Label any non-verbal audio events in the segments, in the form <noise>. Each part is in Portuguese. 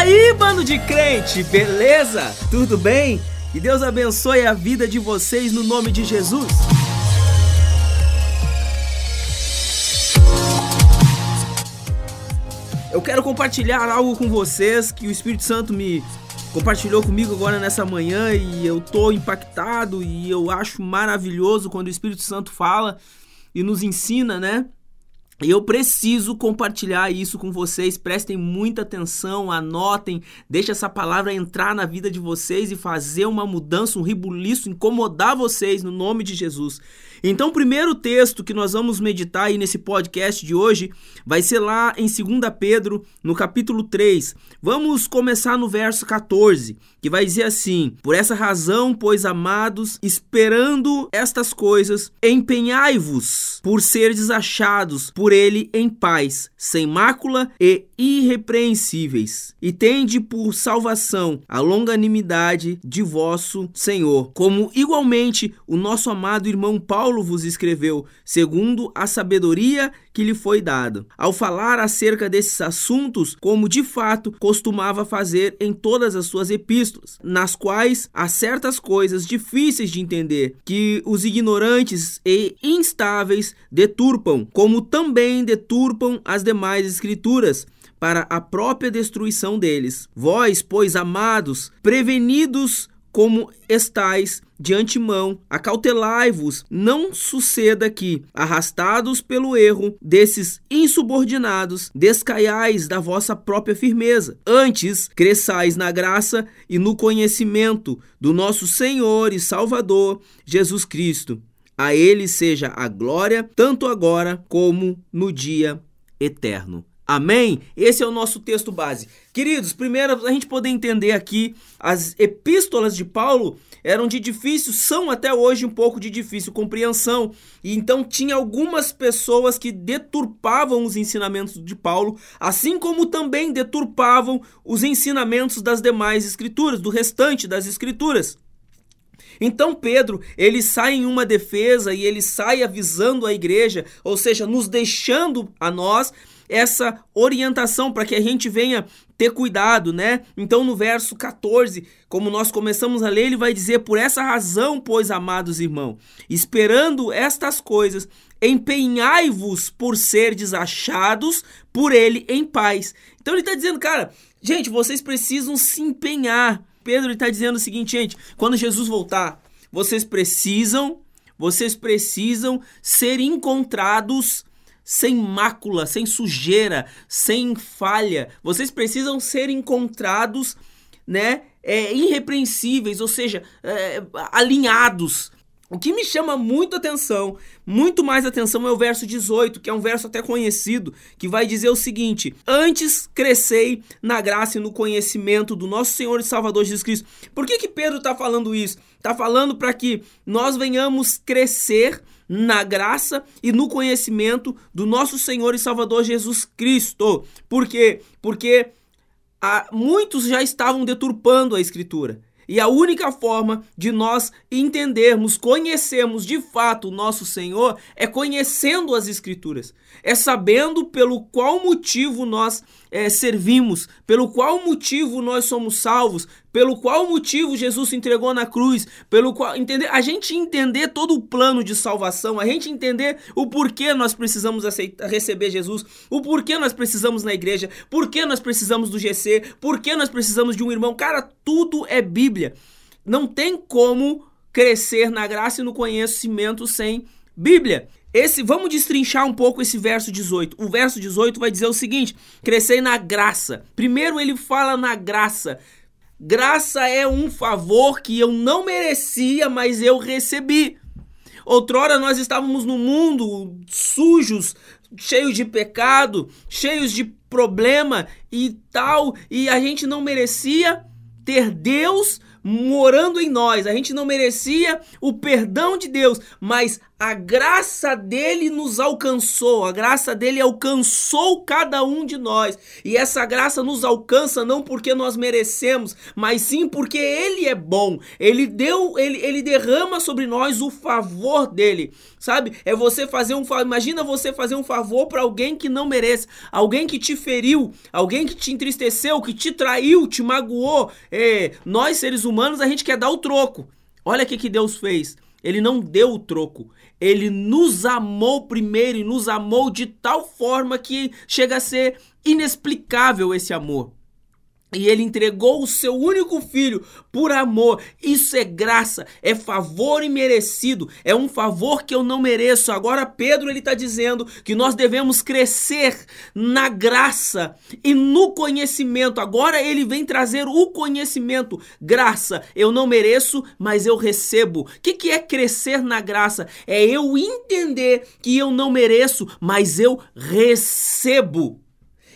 aí, bando de crente, beleza? Tudo bem? Que Deus abençoe a vida de vocês no nome de Jesus. Eu quero compartilhar algo com vocês que o Espírito Santo me compartilhou comigo agora nessa manhã e eu tô impactado e eu acho maravilhoso quando o Espírito Santo fala e nos ensina, né? E eu preciso compartilhar isso com vocês. Prestem muita atenção, anotem, deixe essa palavra entrar na vida de vocês e fazer uma mudança, um ribuliço, incomodar vocês no nome de Jesus. Então, o primeiro texto que nós vamos meditar aí nesse podcast de hoje vai ser lá em 2 Pedro, no capítulo 3. Vamos começar no verso 14, que vai dizer assim: Por essa razão, pois amados, esperando estas coisas, empenhai-vos por seres achados por ele em paz, sem mácula e irrepreensíveis, e tende por salvação a longanimidade de vosso Senhor, como igualmente o nosso amado irmão Paulo Paulo vos escreveu, segundo a sabedoria que lhe foi dada, ao falar acerca desses assuntos, como de fato costumava fazer em todas as suas epístolas, nas quais há certas coisas difíceis de entender, que os ignorantes e instáveis deturpam, como também deturpam as demais escrituras para a própria destruição deles. Vós, pois, amados, prevenidos como estais de antemão, acautelai-vos, não suceda que, arrastados pelo erro desses insubordinados, descaiais da vossa própria firmeza. Antes, cresçais na graça e no conhecimento do nosso Senhor e Salvador, Jesus Cristo. A ele seja a glória, tanto agora como no dia eterno. Amém? Esse é o nosso texto base. Queridos, primeiro a gente poder entender aqui, as epístolas de Paulo eram de difícil, são até hoje um pouco de difícil compreensão. E então tinha algumas pessoas que deturpavam os ensinamentos de Paulo, assim como também deturpavam os ensinamentos das demais escrituras, do restante das escrituras. Então Pedro, ele sai em uma defesa e ele sai avisando a igreja, ou seja, nos deixando a nós essa orientação para que a gente venha ter cuidado, né? Então no verso 14, como nós começamos a ler, ele vai dizer: "Por essa razão, pois, amados irmãos, esperando estas coisas, empenhai-vos por ser desachados por ele em paz". Então ele está dizendo, cara, gente, vocês precisam se empenhar. Pedro está dizendo o seguinte, gente, quando Jesus voltar, vocês precisam, vocês precisam ser encontrados sem mácula, sem sujeira, sem falha. Vocês precisam ser encontrados, né, é, irrepreensíveis, ou seja, é, alinhados. O que me chama muito atenção, muito mais atenção, é o verso 18, que é um verso até conhecido, que vai dizer o seguinte: Antes crescei na graça e no conhecimento do nosso Senhor e Salvador Jesus Cristo. Por que, que Pedro está falando isso? Está falando para que nós venhamos crescer na graça e no conhecimento do nosso Senhor e Salvador Jesus Cristo. Por quê? Porque há, muitos já estavam deturpando a Escritura. E a única forma de nós entendermos, conhecermos de fato o nosso Senhor é conhecendo as Escrituras, é sabendo pelo qual motivo nós é, servimos, pelo qual motivo nós somos salvos, pelo qual motivo Jesus se entregou na cruz, pelo qual entender, a gente entender todo o plano de salvação, a gente entender o porquê nós precisamos aceitar, receber Jesus, o porquê nós precisamos na igreja, porquê nós precisamos do GC, porquê nós precisamos de um irmão, cara, tudo é Bíblia. Não tem como crescer na graça e no conhecimento sem Bíblia. Esse, vamos destrinchar um pouco esse verso 18. O verso 18 vai dizer o seguinte: crescei na graça. Primeiro ele fala na graça. Graça é um favor que eu não merecia, mas eu recebi. Outrora nós estávamos no mundo sujos, cheios de pecado, cheios de problema e tal, e a gente não merecia ter Deus morando em nós. A gente não merecia o perdão de Deus, mas a graça dele nos alcançou, a graça dele alcançou cada um de nós. E essa graça nos alcança não porque nós merecemos, mas sim porque ele é bom. Ele deu, ele, ele derrama sobre nós o favor dele. Sabe? É você fazer um imagina você fazer um favor para alguém que não merece, alguém que te feriu, alguém que te entristeceu, que te traiu, te magoou. É, nós seres humanos a gente quer dar o troco. Olha o que que Deus fez. Ele não deu o troco. Ele nos amou primeiro e nos amou de tal forma que chega a ser inexplicável esse amor. E ele entregou o seu único filho por amor. Isso é graça, é favor imerecido, é um favor que eu não mereço. Agora Pedro ele está dizendo que nós devemos crescer na graça e no conhecimento. Agora ele vem trazer o conhecimento, graça. Eu não mereço, mas eu recebo. O que, que é crescer na graça? É eu entender que eu não mereço, mas eu recebo.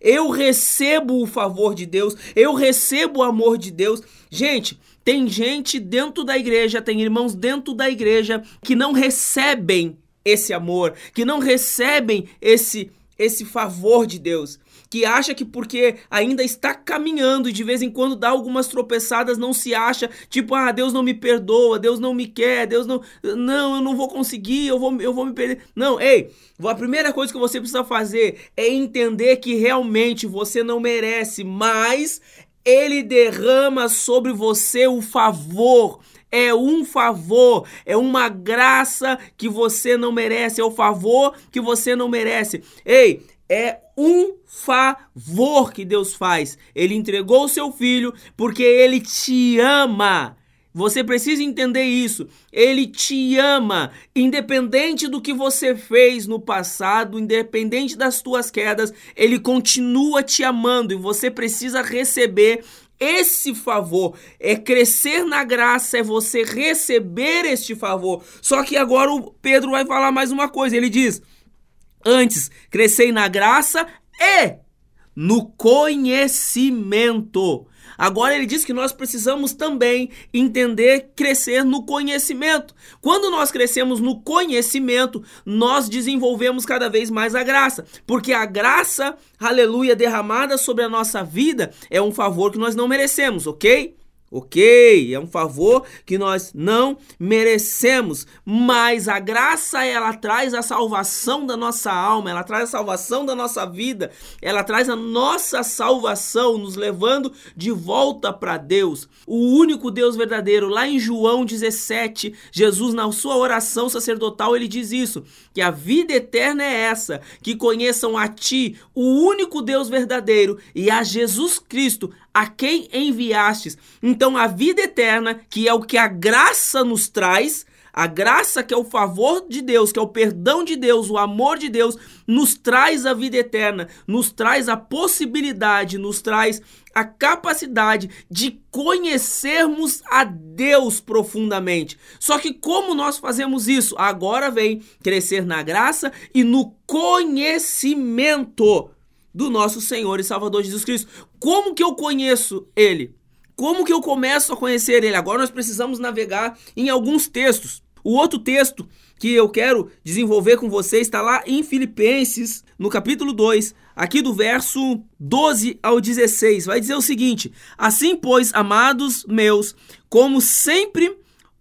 Eu recebo o favor de Deus, eu recebo o amor de Deus. Gente, tem gente dentro da igreja, tem irmãos dentro da igreja que não recebem esse amor, que não recebem esse esse favor de Deus que acha que porque ainda está caminhando e de vez em quando dá algumas tropeçadas, não se acha, tipo, ah, Deus não me perdoa, Deus não me quer, Deus não. Não, eu não vou conseguir, eu vou, eu vou me perder. Não, ei, a primeira coisa que você precisa fazer é entender que realmente você não merece, mas ele derrama sobre você o favor. É um favor, é uma graça que você não merece, é o favor que você não merece. Ei, é um favor que Deus faz. Ele entregou o seu filho porque ele te ama. Você precisa entender isso. Ele te ama, independente do que você fez no passado, independente das tuas quedas, ele continua te amando e você precisa receber esse favor. É crescer na graça, é você receber este favor. Só que agora o Pedro vai falar mais uma coisa. Ele diz: Antes, crescei na graça e no conhecimento. Agora ele diz que nós precisamos também entender crescer no conhecimento. Quando nós crescemos no conhecimento, nós desenvolvemos cada vez mais a graça, porque a graça, aleluia, derramada sobre a nossa vida é um favor que nós não merecemos, ok? Ok, é um favor que nós não merecemos, mas a graça ela traz a salvação da nossa alma, ela traz a salvação da nossa vida, ela traz a nossa salvação, nos levando de volta para Deus, o único Deus verdadeiro. Lá em João 17, Jesus, na sua oração sacerdotal, ele diz isso: que a vida eterna é essa, que conheçam a Ti, o único Deus verdadeiro, e a Jesus Cristo, a quem enviastes. Então, a vida eterna, que é o que a graça nos traz, a graça que é o favor de Deus, que é o perdão de Deus, o amor de Deus, nos traz a vida eterna, nos traz a possibilidade, nos traz a capacidade de conhecermos a Deus profundamente. Só que como nós fazemos isso? Agora vem crescer na graça e no conhecimento do nosso Senhor e Salvador Jesus Cristo. Como que eu conheço ele? Como que eu começo a conhecer ele? Agora nós precisamos navegar em alguns textos. O outro texto que eu quero desenvolver com você está lá em Filipenses, no capítulo 2, aqui do verso 12 ao 16. Vai dizer o seguinte: Assim, pois, amados meus, como sempre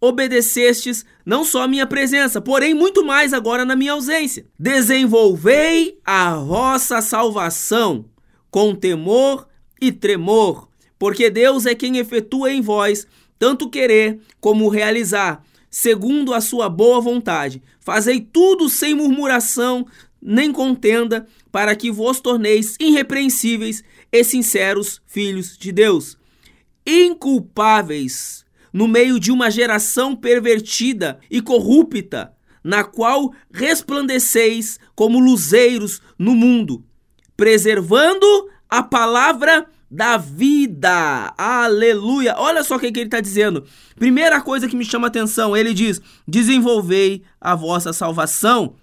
obedecestes não só a minha presença, porém muito mais agora na minha ausência. Desenvolvei a vossa salvação com temor e tremor, porque Deus é quem efetua em vós tanto querer como realizar, segundo a sua boa vontade. Fazei tudo sem murmuração nem contenda, para que vos torneis irrepreensíveis e sinceros filhos de Deus, inculpáveis no meio de uma geração pervertida e corrupta, na qual resplandeceis como luzeiros no mundo, preservando a palavra da vida. Aleluia! Olha só o que, que ele está dizendo. Primeira coisa que me chama atenção, ele diz: desenvolvei a vossa salvação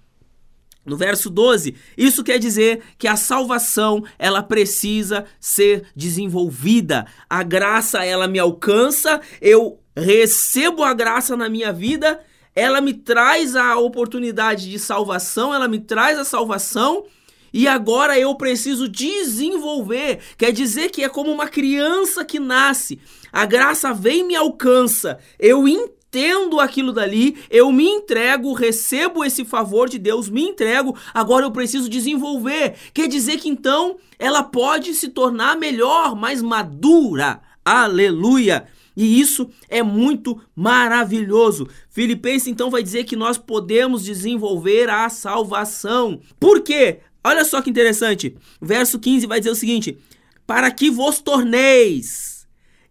no verso 12, isso quer dizer que a salvação, ela precisa ser desenvolvida. A graça, ela me alcança, eu recebo a graça na minha vida, ela me traz a oportunidade de salvação, ela me traz a salvação e agora eu preciso desenvolver. Quer dizer que é como uma criança que nasce. A graça vem e me alcança. Eu entendo aquilo dali, eu me entrego, recebo esse favor de Deus, me entrego, agora eu preciso desenvolver. Quer dizer que então ela pode se tornar melhor, mais madura. Aleluia! E isso é muito maravilhoso. Filipenses então vai dizer que nós podemos desenvolver a salvação. Por quê? Olha só que interessante. Verso 15 vai dizer o seguinte: Para que vos torneis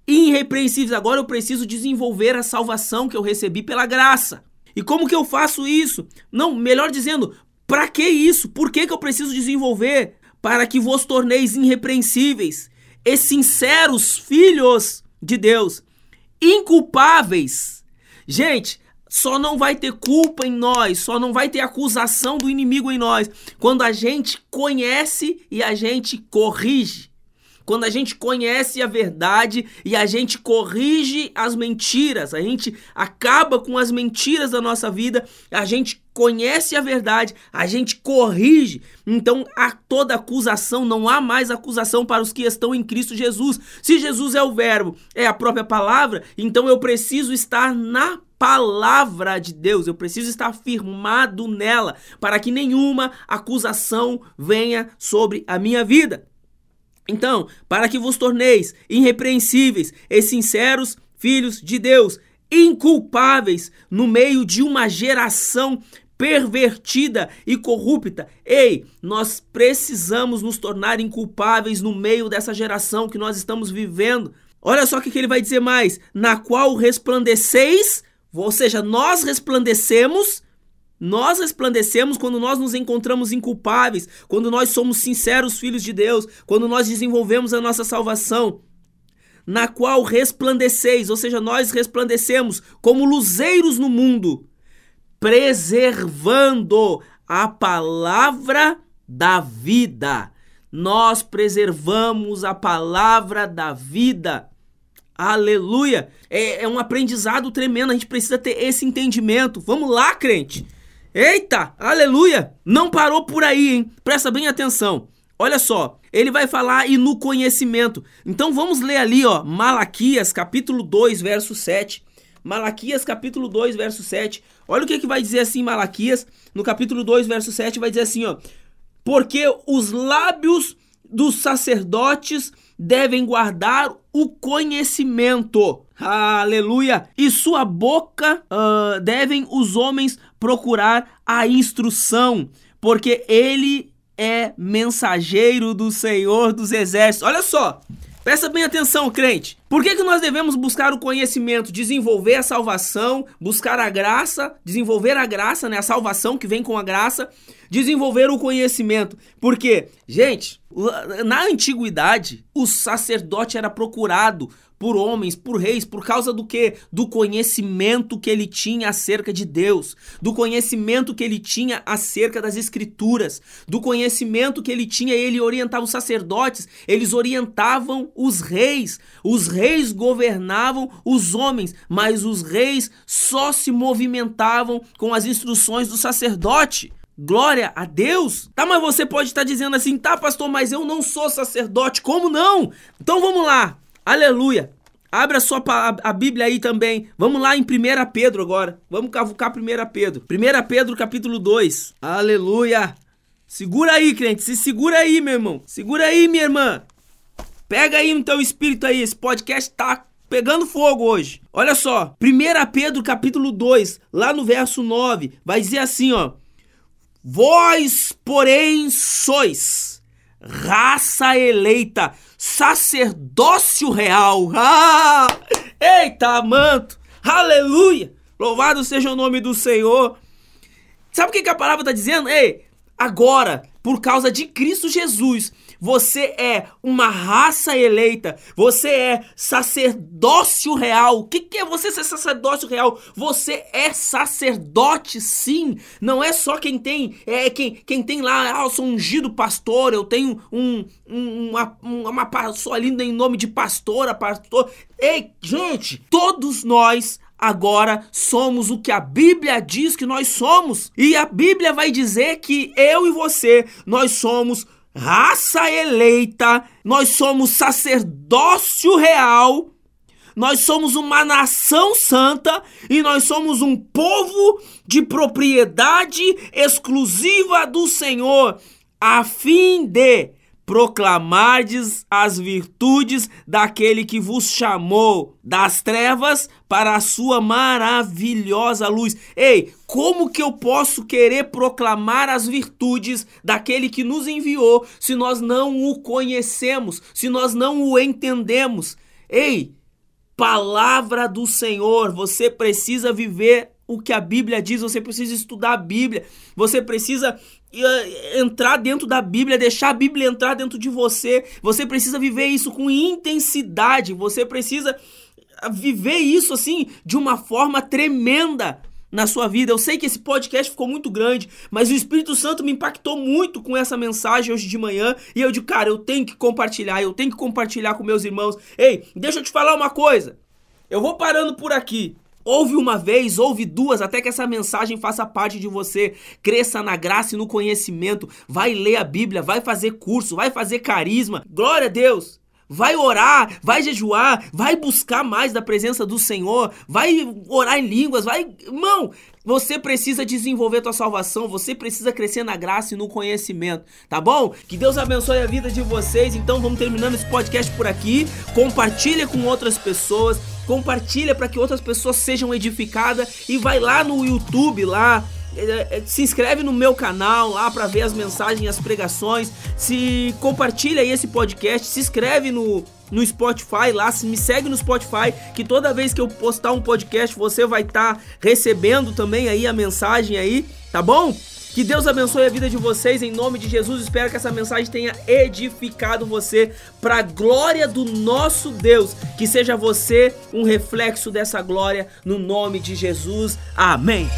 irrepreensíveis. Agora eu preciso desenvolver a salvação que eu recebi pela graça. E como que eu faço isso? Não, melhor dizendo, para que isso? Por que, que eu preciso desenvolver? Para que vos torneis irrepreensíveis e sinceros filhos de Deus, inculpáveis. Gente, só não vai ter culpa em nós, só não vai ter acusação do inimigo em nós quando a gente conhece e a gente corrige. Quando a gente conhece a verdade e a gente corrige as mentiras, a gente acaba com as mentiras da nossa vida, a gente conhece a verdade, a gente corrige. Então, a toda acusação, não há mais acusação para os que estão em Cristo Jesus. Se Jesus é o Verbo, é a própria palavra, então eu preciso estar na palavra de Deus, eu preciso estar firmado nela para que nenhuma acusação venha sobre a minha vida. Então, para que vos torneis irrepreensíveis e sinceros filhos de Deus, inculpáveis no meio de uma geração pervertida e corrupta. Ei, nós precisamos nos tornar inculpáveis no meio dessa geração que nós estamos vivendo. Olha só o que ele vai dizer mais: na qual resplandeceis ou seja, nós resplandecemos, nós resplandecemos quando nós nos encontramos inculpáveis, quando nós somos sinceros filhos de Deus, quando nós desenvolvemos a nossa salvação, na qual resplandeceis, ou seja, nós resplandecemos como luzeiros no mundo, preservando a palavra da vida. Nós preservamos a palavra da vida. Aleluia! É, é um aprendizado tremendo, a gente precisa ter esse entendimento. Vamos lá, crente! Eita! Aleluia! Não parou por aí, hein? Presta bem atenção. Olha só, ele vai falar e no conhecimento. Então vamos ler ali, ó, Malaquias, capítulo 2, verso 7. Malaquias, capítulo 2, verso 7. Olha o que, que vai dizer assim, Malaquias, no capítulo 2, verso 7, vai dizer assim, ó. Porque os lábios dos sacerdotes devem guardar o conhecimento. Aleluia! E sua boca uh, devem os homens procurar a instrução, porque ele é mensageiro do Senhor dos Exércitos. Olha só, Presta bem atenção, crente. Por que, que nós devemos buscar o conhecimento, desenvolver a salvação, buscar a graça, desenvolver a graça, né? A salvação que vem com a graça, desenvolver o conhecimento. Porque, gente, na antiguidade, o sacerdote era procurado por homens, por reis, por causa do que? Do conhecimento que ele tinha acerca de Deus, do conhecimento que ele tinha acerca das escrituras, do conhecimento que ele tinha, ele orientava os sacerdotes, eles orientavam os reis. Os reis governavam os homens, mas os reis só se movimentavam com as instruções do sacerdote. Glória a Deus. Tá, mas você pode estar dizendo assim, tá, pastor, mas eu não sou sacerdote. Como não? Então vamos lá. Aleluia. Abra sua a Bíblia aí também. Vamos lá em 1 Pedro agora. Vamos cavucar 1 Pedro. 1 Pedro capítulo 2. Aleluia. Segura aí, crente. Se segura aí, meu irmão. Segura aí, minha irmã. Pega aí no teu espírito aí. Esse podcast tá pegando fogo hoje. Olha só. 1 Pedro capítulo 2, lá no verso 9, vai dizer assim, ó. Vós, porém, sois raça eleita, sacerdócio real. <laughs> Ah! Eita, manto! Aleluia! Louvado seja o nome do Senhor. Sabe o que, que a palavra está dizendo? Ei, agora, por causa de Cristo Jesus, você é uma raça eleita, você é sacerdócio real. O que, que é você ser sacerdócio real? Você é sacerdote, sim. Não é só quem tem, é quem, quem tem lá, ah, eu sou ungido pastor, eu tenho um, um uma, uma, sou ali em nome de pastora, pastor. Ei, gente, todos nós agora somos o que a Bíblia diz que nós somos. E a Bíblia vai dizer que eu e você, nós somos raça eleita, nós somos sacerdócio real, nós somos uma nação santa e nós somos um povo de propriedade exclusiva do Senhor, a fim de proclamardes as virtudes daquele que vos chamou das trevas para a sua maravilhosa luz. Ei, como que eu posso querer proclamar as virtudes daquele que nos enviou se nós não o conhecemos, se nós não o entendemos? Ei, palavra do Senhor, você precisa viver o que a Bíblia diz, você precisa estudar a Bíblia, você precisa eh, entrar dentro da Bíblia, deixar a Bíblia entrar dentro de você. Você precisa viver isso com intensidade, você precisa viver isso assim de uma forma tremenda na sua vida. Eu sei que esse podcast ficou muito grande, mas o Espírito Santo me impactou muito com essa mensagem hoje de manhã e eu digo, cara, eu tenho que compartilhar, eu tenho que compartilhar com meus irmãos. Ei, deixa eu te falar uma coisa. Eu vou parando por aqui. Ouve uma vez, ouve duas, até que essa mensagem faça parte de você. Cresça na graça e no conhecimento. Vai ler a Bíblia, vai fazer curso, vai fazer carisma. Glória a Deus! Vai orar, vai jejuar, vai buscar mais da presença do Senhor, vai orar em línguas, vai. Irmão, você precisa desenvolver tua salvação, você precisa crescer na graça e no conhecimento, tá bom? Que Deus abençoe a vida de vocês. Então vamos terminando esse podcast por aqui. Compartilha com outras pessoas compartilha para que outras pessoas sejam edificadas e vai lá no YouTube lá é, é, se inscreve no meu canal lá para ver as mensagens, as pregações. Se compartilha aí esse podcast, se inscreve no, no Spotify lá, se me segue no Spotify, que toda vez que eu postar um podcast você vai estar tá recebendo também aí a mensagem aí, tá bom? Que Deus abençoe a vida de vocês em nome de Jesus. Espero que essa mensagem tenha edificado você para a glória do nosso Deus. Que seja você um reflexo dessa glória no nome de Jesus. Amém.